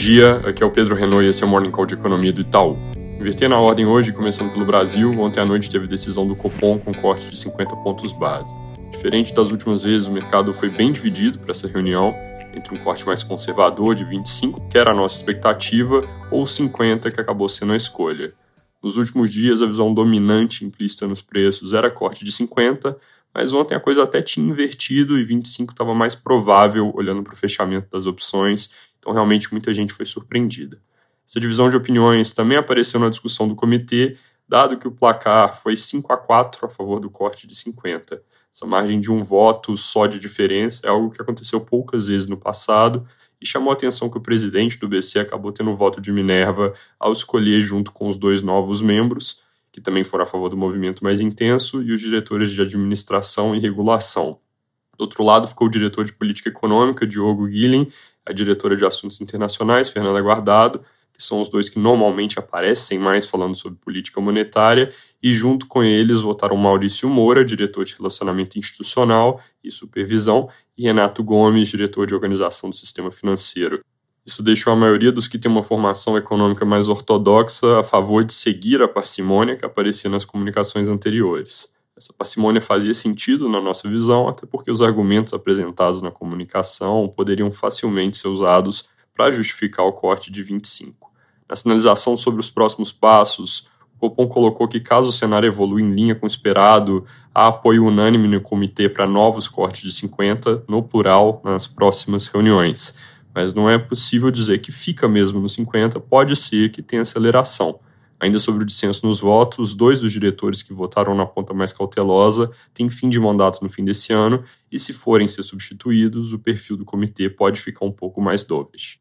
dia, aqui é o Pedro Renault e esse é o Morning Call de Economia do Itaú. Invertendo a ordem hoje, começando pelo Brasil, ontem à noite teve decisão do Copom com corte de 50 pontos base. Diferente das últimas vezes, o mercado foi bem dividido para essa reunião, entre um corte mais conservador de 25, que era a nossa expectativa, ou 50, que acabou sendo a escolha. Nos últimos dias, a visão dominante implícita nos preços era corte de 50, mas ontem a coisa até tinha invertido e 25 estava mais provável olhando para o fechamento das opções, então realmente muita gente foi surpreendida. Essa divisão de opiniões também apareceu na discussão do comitê, dado que o placar foi 5 a 4 a favor do corte de 50. Essa margem de um voto só de diferença é algo que aconteceu poucas vezes no passado e chamou a atenção que o presidente do BC acabou tendo o voto de Minerva ao escolher, junto com os dois novos membros, que também foram a favor do movimento mais intenso, e os diretores de administração e regulação. Do outro lado ficou o diretor de política econômica, Diogo Guilhem, a diretora de assuntos internacionais, Fernanda Guardado, que são os dois que normalmente aparecem mais falando sobre política monetária, e junto com eles votaram Maurício Moura, diretor de relacionamento institucional e supervisão, e Renato Gomes, diretor de organização do sistema financeiro. Isso deixou a maioria dos que têm uma formação econômica mais ortodoxa a favor de seguir a parcimônia que aparecia nas comunicações anteriores. Essa parcimônia fazia sentido na nossa visão, até porque os argumentos apresentados na comunicação poderiam facilmente ser usados para justificar o corte de 25. Na sinalização sobre os próximos passos, o Copom colocou que, caso o cenário evolua em linha com o esperado, há apoio unânime no comitê para novos cortes de 50, no plural, nas próximas reuniões. Mas não é possível dizer que fica mesmo no 50, pode ser que tenha aceleração. Ainda sobre o dissenso nos votos, dois dos diretores que votaram na ponta mais cautelosa têm fim de mandato no fim desse ano, e se forem ser substituídos, o perfil do comitê pode ficar um pouco mais dovish.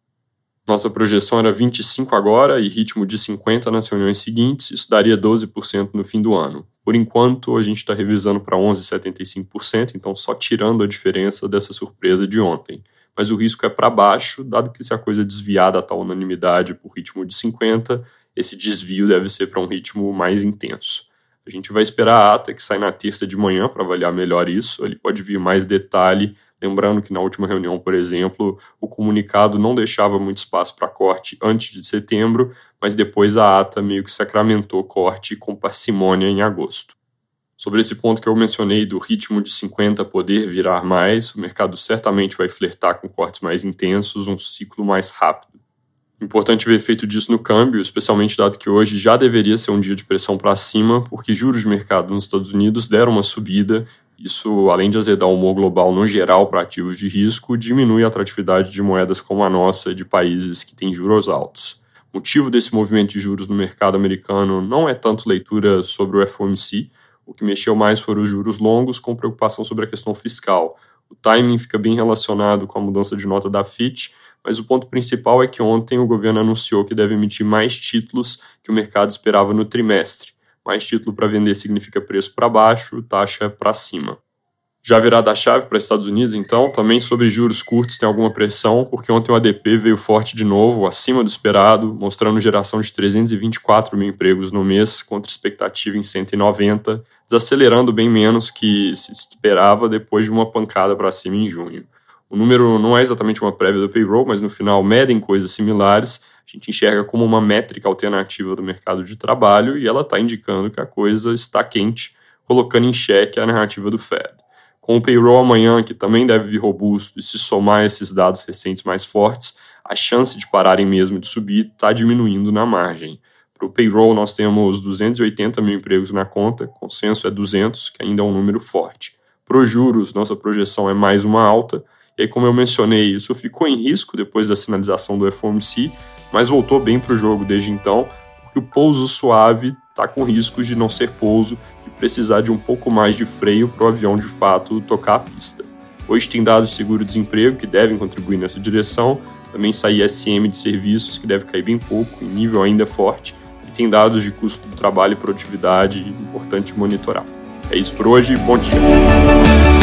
Nossa projeção era 25 agora e ritmo de 50 nas reuniões seguintes, isso daria 12% no fim do ano. Por enquanto, a gente está revisando para 11,75%, então só tirando a diferença dessa surpresa de ontem. Mas o risco é para baixo, dado que se a coisa desviar da tal unanimidade por ritmo de 50, esse desvio deve ser para um ritmo mais intenso. A gente vai esperar a ata que sai na terça de manhã para avaliar melhor isso, ele pode vir mais detalhe Lembrando que na última reunião, por exemplo, o comunicado não deixava muito espaço para corte antes de setembro, mas depois a ata meio que sacramentou corte com parcimônia em agosto. Sobre esse ponto que eu mencionei do ritmo de 50 poder virar mais, o mercado certamente vai flertar com cortes mais intensos, um ciclo mais rápido. Importante ver efeito disso no câmbio, especialmente dado que hoje já deveria ser um dia de pressão para cima, porque juros de mercado nos Estados Unidos deram uma subida isso, além de azedar o humor global no geral para ativos de risco, diminui a atratividade de moedas como a nossa de países que têm juros altos. O motivo desse movimento de juros no mercado americano não é tanto leitura sobre o FOMC, o que mexeu mais foram os juros longos com preocupação sobre a questão fiscal. O timing fica bem relacionado com a mudança de nota da Fitch, mas o ponto principal é que ontem o governo anunciou que deve emitir mais títulos que o mercado esperava no trimestre. Mais título para vender significa preço para baixo, taxa para cima. Já virada a chave para Estados Unidos, então, também sobre juros curtos tem alguma pressão, porque ontem o ADP veio forte de novo, acima do esperado, mostrando geração de 324 mil empregos no mês, contra expectativa em 190, desacelerando bem menos que se esperava depois de uma pancada para cima em junho. O número não é exatamente uma prévia do payroll, mas no final medem coisas similares, a gente enxerga como uma métrica alternativa do mercado de trabalho e ela está indicando que a coisa está quente, colocando em xeque a narrativa do Fed. Com o payroll amanhã, que também deve vir robusto, e se somar esses dados recentes mais fortes, a chance de pararem mesmo de subir está diminuindo na margem. Para o payroll, nós temos 280 mil empregos na conta, consenso é 200, que ainda é um número forte. Para os juros, nossa projeção é mais uma alta, e como eu mencionei, isso ficou em risco depois da sinalização do FOMC, mas voltou bem para o jogo desde então, porque o pouso suave está com riscos de não ser pouso, de precisar de um pouco mais de freio para o avião de fato tocar a pista. Hoje tem dados de seguro-desemprego que devem contribuir nessa direção, também sai SM de serviços que deve cair bem pouco, em nível ainda forte, e tem dados de custo do trabalho e produtividade importante monitorar. É isso por hoje, bom dia!